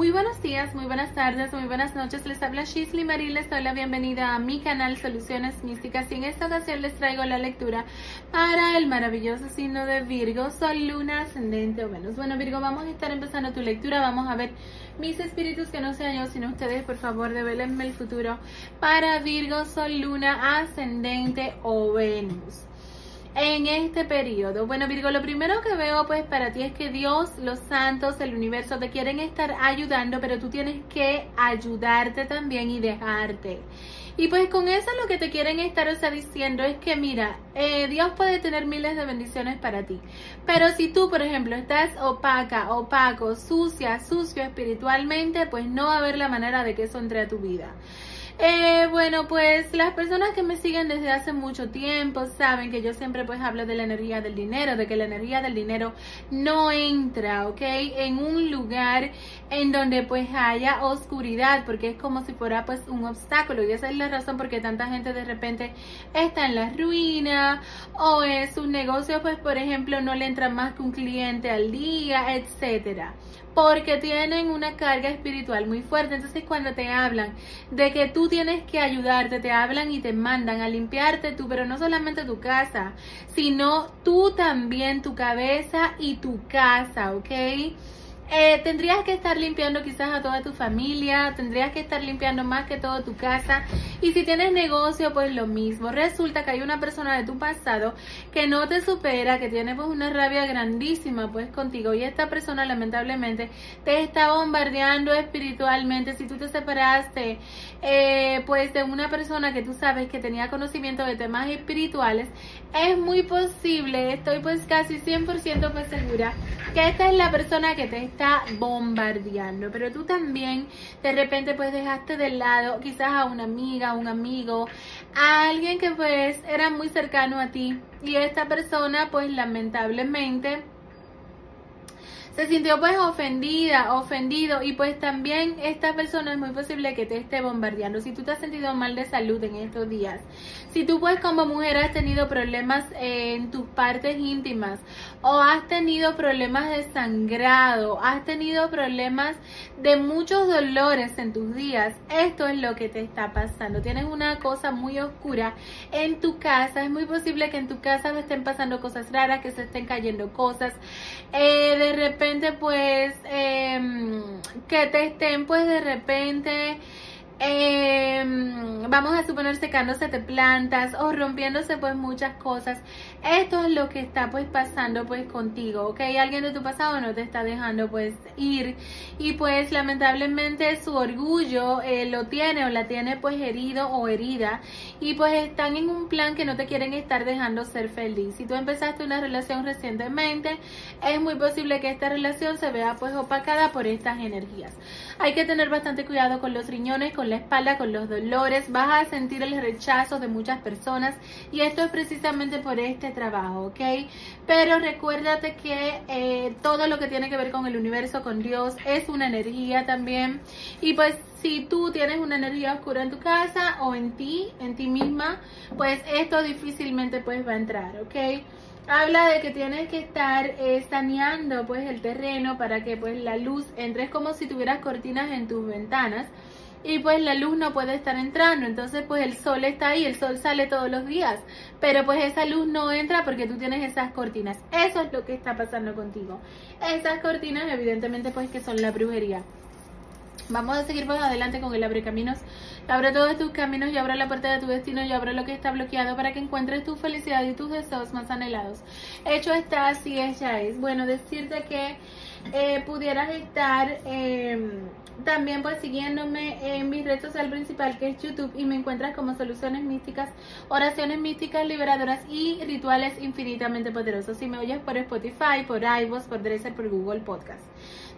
Muy buenos días, muy buenas tardes, muy buenas noches. Les habla Shisley Marie. Les doy la bienvenida a mi canal Soluciones Místicas y en esta ocasión les traigo la lectura para el maravilloso signo de Virgo, Sol, Luna, Ascendente o Venus. Bueno Virgo, vamos a estar empezando tu lectura. Vamos a ver mis espíritus que no sean yo sino ustedes. Por favor, develenme el futuro para Virgo, Sol, Luna, Ascendente o Venus en este periodo? Bueno, Virgo, lo primero que veo pues para ti es que Dios, los santos, el universo te quieren estar ayudando, pero tú tienes que ayudarte también y dejarte. Y pues con eso lo que te quieren estar o sea, diciendo es que mira, eh, Dios puede tener miles de bendiciones para ti. Pero si tú, por ejemplo, estás opaca, opaco, sucia, sucio espiritualmente, pues no va a haber la manera de que eso entre a tu vida. Eh, bueno, pues las personas que me siguen desde hace mucho tiempo saben que yo siempre pues hablo de la energía del dinero, de que la energía del dinero no entra, ¿ok? En un lugar en donde pues haya oscuridad, porque es como si fuera pues un obstáculo y esa es la razón por qué tanta gente de repente está en la ruina o es un negocio pues por ejemplo no le entra más que un cliente al día, etcétera porque tienen una carga espiritual muy fuerte. Entonces cuando te hablan de que tú tienes que ayudarte, te hablan y te mandan a limpiarte tú, pero no solamente tu casa, sino tú también tu cabeza y tu casa, ¿ok? Eh, tendrías que estar limpiando quizás a toda tu familia, tendrías que estar limpiando más que todo tu casa. Y si tienes negocio, pues lo mismo. Resulta que hay una persona de tu pasado que no te supera, que tiene pues una rabia grandísima pues contigo. Y esta persona lamentablemente te está bombardeando espiritualmente. Si tú te separaste eh, pues de una persona que tú sabes que tenía conocimiento de temas espirituales, es muy posible, estoy pues casi 100% pues segura, que esta es la persona que te está bombardeando, pero tú también de repente pues dejaste de lado quizás a una amiga, un amigo, a alguien que pues era muy cercano a ti y esta persona pues lamentablemente se sintió pues ofendida, ofendido y pues también esta persona es muy posible que te esté bombardeando. Si tú te has sentido mal de salud en estos días, si tú pues como mujer has tenido problemas en tus partes íntimas o has tenido problemas de sangrado, has tenido problemas de muchos dolores en tus días, esto es lo que te está pasando. Tienes una cosa muy oscura en tu casa, es muy posible que en tu casa estén pasando cosas raras, que se estén cayendo cosas, eh, de repente pues em, que te estén pues de repente eh, vamos a suponer secándose de plantas o rompiéndose pues muchas cosas. Esto es lo que está pues pasando pues contigo, ¿ok? Alguien de tu pasado no te está dejando pues ir y pues lamentablemente su orgullo eh, lo tiene o la tiene pues herido o herida y pues están en un plan que no te quieren estar dejando ser feliz. Si tú empezaste una relación recientemente, es muy posible que esta relación se vea pues opacada por estas energías. Hay que tener bastante cuidado con los riñones, con la espalda, con los dolores, vas a sentir el rechazo de muchas personas y esto es precisamente por este trabajo, ¿ok? Pero recuérdate que eh, todo lo que tiene que ver con el universo, con Dios, es una energía también y pues si tú tienes una energía oscura en tu casa o en ti, en ti misma, pues esto difícilmente pues va a entrar, ¿ok? habla de que tienes que estar eh, saneando pues el terreno para que pues la luz entre es como si tuvieras cortinas en tus ventanas y pues la luz no puede estar entrando, entonces pues el sol está ahí, el sol sale todos los días, pero pues esa luz no entra porque tú tienes esas cortinas. Eso es lo que está pasando contigo. Esas cortinas evidentemente pues que son la brujería. Vamos a seguir pues adelante con el abre caminos. Abre todos tus caminos y abre la puerta de tu destino y abre lo que está bloqueado para que encuentres tu felicidad y tus deseos más anhelados. Hecho está, así es, ya es. Bueno, decirte que eh, pudieras estar em, también pues siguiéndome en mi red social principal que es YouTube y me encuentras como soluciones místicas, oraciones místicas liberadoras y rituales infinitamente poderosos. Si me oyes por Spotify, por iVoox, por Dresser, por Google Podcast.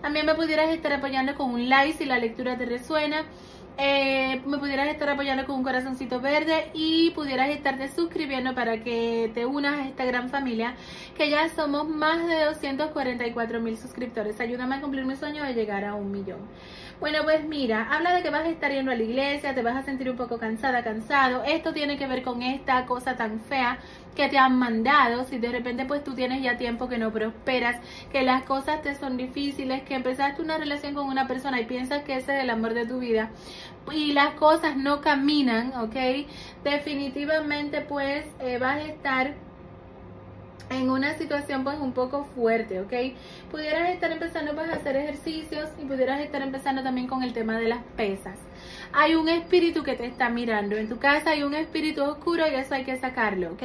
También me pudieras estar apoyando con un like si la lectura te resuena. Eh, me pudieras estar apoyando con un corazoncito verde y pudieras estarte suscribiendo para que te unas a esta gran familia que ya somos más de 244 mil suscriptores. Ayúdame a cumplir mi sueño de llegar a un millón. Bueno, pues mira, habla de que vas a estar yendo a la iglesia, te vas a sentir un poco cansada, cansado. Esto tiene que ver con esta cosa tan fea que te han mandado, si de repente pues tú tienes ya tiempo que no prosperas, que las cosas te son difíciles, que empezaste una relación con una persona y piensas que ese es el amor de tu vida y las cosas no caminan, ¿ok? Definitivamente pues eh, vas a estar en una situación pues un poco fuerte, ¿ok? Pudieras estar empezando pues a hacer ejercicios y pudieras estar empezando también con el tema de las pesas hay un espíritu que te está mirando. En tu casa hay un espíritu oscuro y eso hay que sacarlo, ¿ok?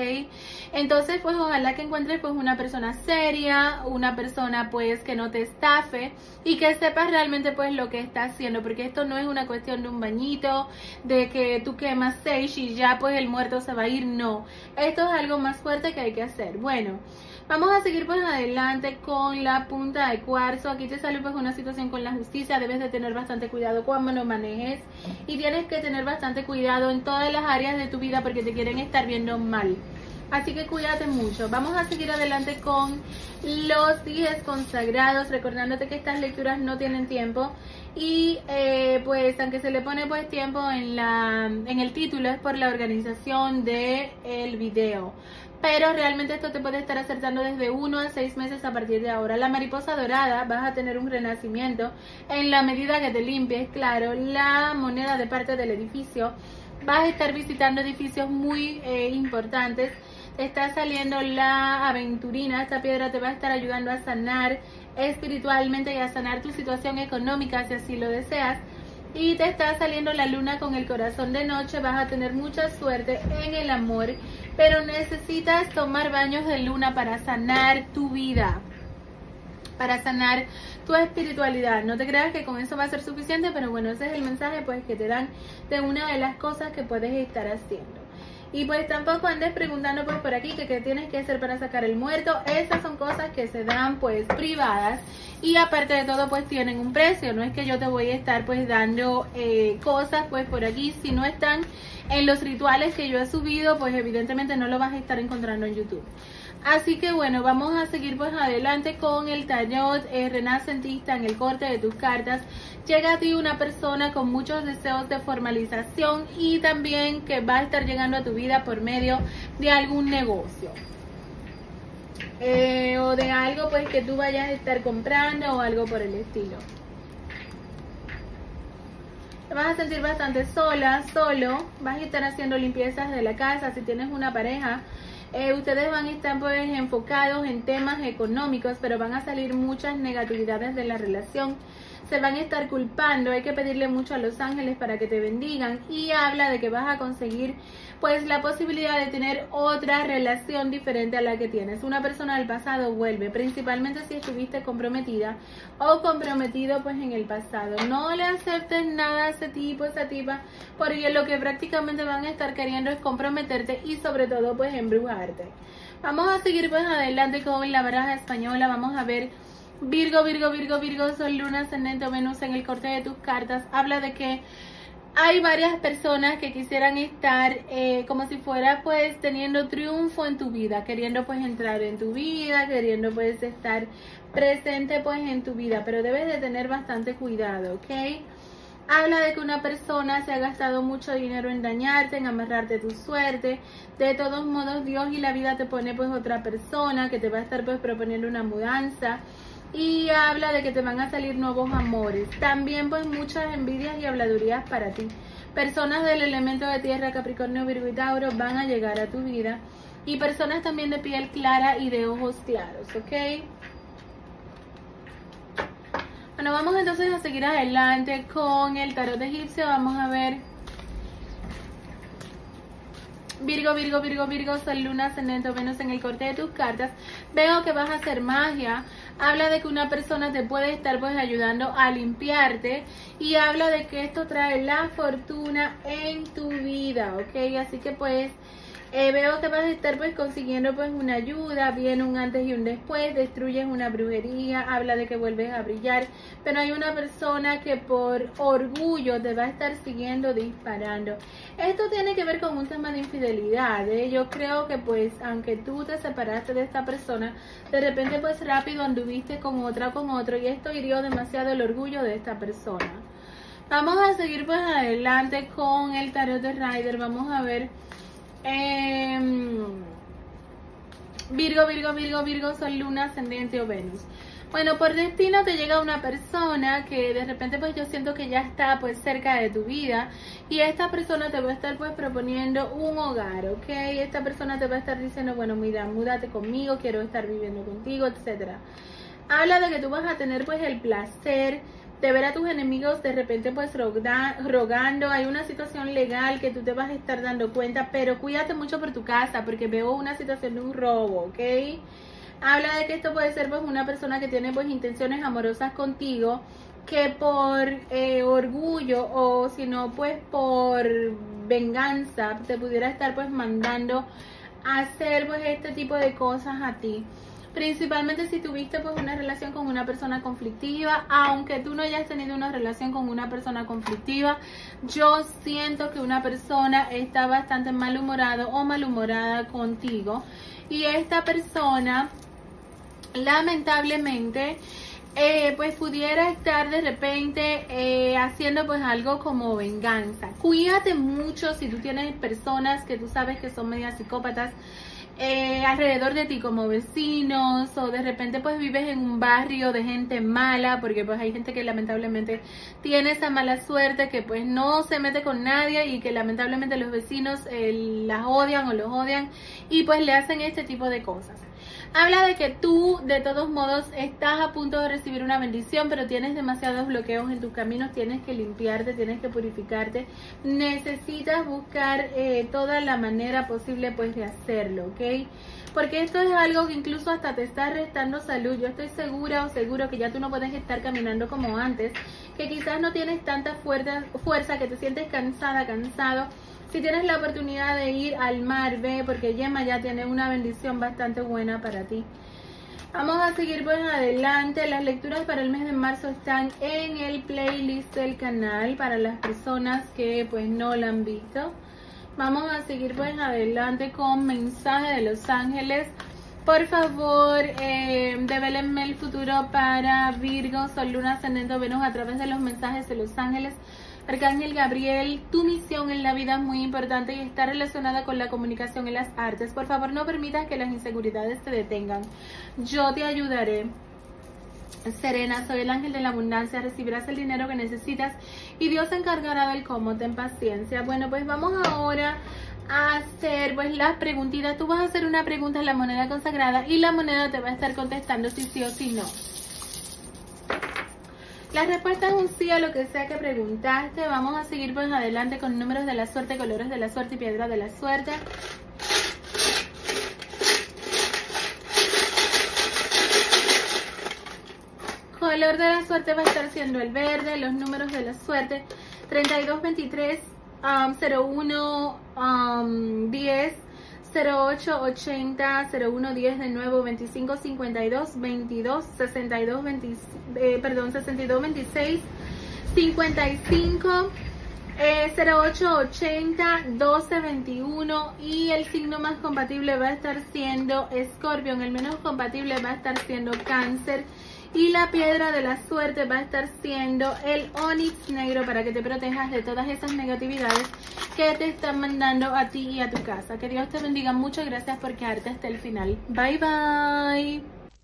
Entonces, pues ojalá que encuentres pues una persona seria, una persona pues que no te estafe y que sepas realmente pues lo que está haciendo, porque esto no es una cuestión de un bañito, de que tú quemas seis y ya pues el muerto se va a ir, no. Esto es algo más fuerte que hay que hacer. Bueno, Vamos a seguir pues adelante con la punta de cuarzo. Aquí te sale pues una situación con la justicia. Debes de tener bastante cuidado cuando lo manejes. Y tienes que tener bastante cuidado en todas las áreas de tu vida porque te quieren estar viendo mal. Así que cuídate mucho. Vamos a seguir adelante con los días consagrados, recordándote que estas lecturas no tienen tiempo y eh, pues aunque se le pone pues tiempo en la en el título es por la organización de el video pero realmente esto te puede estar acertando desde uno a seis meses a partir de ahora. La mariposa dorada vas a tener un renacimiento en la medida que te limpies, claro, la moneda de parte del edificio. Vas a estar visitando edificios muy eh, importantes. Te está saliendo la aventurina, esta piedra te va a estar ayudando a sanar espiritualmente y a sanar tu situación económica si así lo deseas y te está saliendo la luna con el corazón de noche, vas a tener mucha suerte en el amor, pero necesitas tomar baños de luna para sanar tu vida, para sanar tu espiritualidad. No te creas que con eso va a ser suficiente, pero bueno, ese es el mensaje pues que te dan de una de las cosas que puedes estar haciendo. Y pues tampoco andes preguntando pues por aquí que qué tienes que hacer para sacar el muerto. Esas son cosas que se dan pues privadas y aparte de todo pues tienen un precio. No es que yo te voy a estar pues dando eh, cosas pues por aquí. Si no están en los rituales que yo he subido pues evidentemente no lo vas a estar encontrando en YouTube. Así que bueno, vamos a seguir pues adelante con el tarot eh, renacentista en el corte de tus cartas. Llega a ti una persona con muchos deseos de formalización y también que va a estar llegando a tu vida por medio de algún negocio. Eh, o de algo pues que tú vayas a estar comprando o algo por el estilo. Te vas a sentir bastante sola, solo. Vas a estar haciendo limpiezas de la casa. Si tienes una pareja, eh, ustedes van a estar pues enfocados en temas económicos, pero van a salir muchas negatividades de la relación se van a estar culpando, hay que pedirle mucho a los ángeles para que te bendigan y habla de que vas a conseguir pues la posibilidad de tener otra relación diferente a la que tienes. Una persona del pasado vuelve, principalmente si estuviste comprometida o comprometido pues en el pasado. No le aceptes nada a ese tipo, esa tipa, porque lo que prácticamente van a estar queriendo es comprometerte y sobre todo pues embrujarte. Vamos a seguir pues adelante con la baraja española, vamos a ver Virgo, Virgo, Virgo, Virgo, Sol, Luna, Ascendente Venus en el corte de tus cartas. Habla de que hay varias personas que quisieran estar eh, como si fuera pues teniendo triunfo en tu vida, queriendo pues entrar en tu vida, queriendo pues estar presente pues en tu vida, pero debes de tener bastante cuidado, ¿ok? Habla de que una persona se ha gastado mucho dinero en dañarte, en amarrarte tu suerte. De todos modos, Dios y la vida te pone pues otra persona que te va a estar pues proponiendo una mudanza y habla de que te van a salir nuevos amores. También pues muchas envidias y habladurías para ti. Personas del elemento de tierra, Capricornio, Virgo y Tauro van a llegar a tu vida. Y personas también de piel clara y de ojos claros, ¿ok? Bueno, vamos entonces a seguir adelante con el tarot egipcio. Vamos a ver Virgo, Virgo, Virgo, Virgo, Sol, Luna, Ascendente Venus en el corte de tus cartas. Veo que vas a hacer magia. Habla de que una persona te puede estar pues ayudando a limpiarte. Y habla de que esto trae la fortuna en tu vida, ¿ok? Así que pues eh, veo que vas a estar pues consiguiendo pues una ayuda, viene un antes y un después, destruyes una brujería, habla de que vuelves a brillar, pero hay una persona que por orgullo te va a estar siguiendo disparando. Esto tiene que ver con un tema de infidelidad, ¿eh? yo creo que pues aunque tú te separaste de esta persona, de repente pues rápido anduviste con otra, con otro y esto hirió demasiado el orgullo de esta persona. Vamos a seguir pues adelante con el tarot de Rider, vamos a ver Em, Virgo, Virgo, Virgo, Virgo, Sol, Luna, Ascendente o Venus. Bueno, por destino te llega una persona que de repente pues yo siento que ya está pues cerca de tu vida y esta persona te va a estar pues proponiendo un hogar, ¿ok? Esta persona te va a estar diciendo, bueno, mira, múdate conmigo, quiero estar viviendo contigo, etcétera. Habla de que tú vas a tener pues el placer de ver a tus enemigos de repente pues rogando, hay una situación legal que tú te vas a estar dando cuenta, pero cuídate mucho por tu casa porque veo una situación de un robo, ¿ok? Habla de que esto puede ser pues una persona que tiene pues intenciones amorosas contigo que por eh, orgullo o si no pues por venganza te pudiera estar pues mandando a hacer pues este tipo de cosas a ti principalmente si tuviste pues una relación con una persona conflictiva, aunque tú no hayas tenido una relación con una persona conflictiva, yo siento que una persona está bastante malhumorado o malhumorada contigo y esta persona lamentablemente eh, pues pudiera estar de repente eh, haciendo pues algo como venganza. Cuídate mucho si tú tienes personas que tú sabes que son medias psicópatas eh, alrededor de ti como vecinos o de repente pues vives en un barrio de gente mala porque pues hay gente que lamentablemente tiene esa mala suerte que pues no se mete con nadie y que lamentablemente los vecinos eh, las odian o los odian y pues le hacen este tipo de cosas. Habla de que tú, de todos modos, estás a punto de recibir una bendición, pero tienes demasiados bloqueos en tus caminos, tienes que limpiarte, tienes que purificarte, necesitas buscar eh, toda la manera posible pues de hacerlo, ¿ok? Porque esto es algo que incluso hasta te está restando salud. Yo estoy segura o seguro que ya tú no puedes estar caminando como antes, que quizás no tienes tanta fuerza, fuerza que te sientes cansada, cansado si tienes la oportunidad de ir al mar, ve, porque Yema ya tiene una bendición bastante buena para ti. Vamos a seguir pues adelante. Las lecturas para el mes de marzo están en el playlist del canal para las personas que pues no la han visto. Vamos a seguir pues adelante con mensaje de Los Ángeles. Por favor, eh, develenme el futuro para Virgo, Sol, Luna, Ascendente, Venus a través de los mensajes de Los Ángeles. Arcángel Gabriel, tu misión en la vida es muy importante y está relacionada con la comunicación y las artes. Por favor, no permitas que las inseguridades te detengan. Yo te ayudaré. Serena, soy el ángel de la abundancia, recibirás el dinero que necesitas y Dios se encargará del cómo, ten paciencia. Bueno, pues vamos ahora a hacer pues las preguntitas. Tú vas a hacer una pregunta a la moneda consagrada y la moneda te va a estar contestando si sí o si no. La respuesta es un sí a lo que sea que preguntaste. Vamos a seguir pues adelante con números de la suerte, colores de la suerte y piedra de la suerte. Color de la suerte va a estar siendo el verde, los números de la suerte 32, 23, 01, 10, 08 80 01 10 de nuevo 25 52 22 62 20, eh, perdón 62 26 55 eh, 08 80 12 21 y el signo más compatible va a estar siendo Scorpion, el menos compatible va a estar siendo Cáncer y la piedra de la suerte va a estar siendo el onix negro para que te protejas de todas esas negatividades que te están mandando a ti y a tu casa. Que Dios te bendiga mucho y gracias por quedarte hasta el final. Bye bye.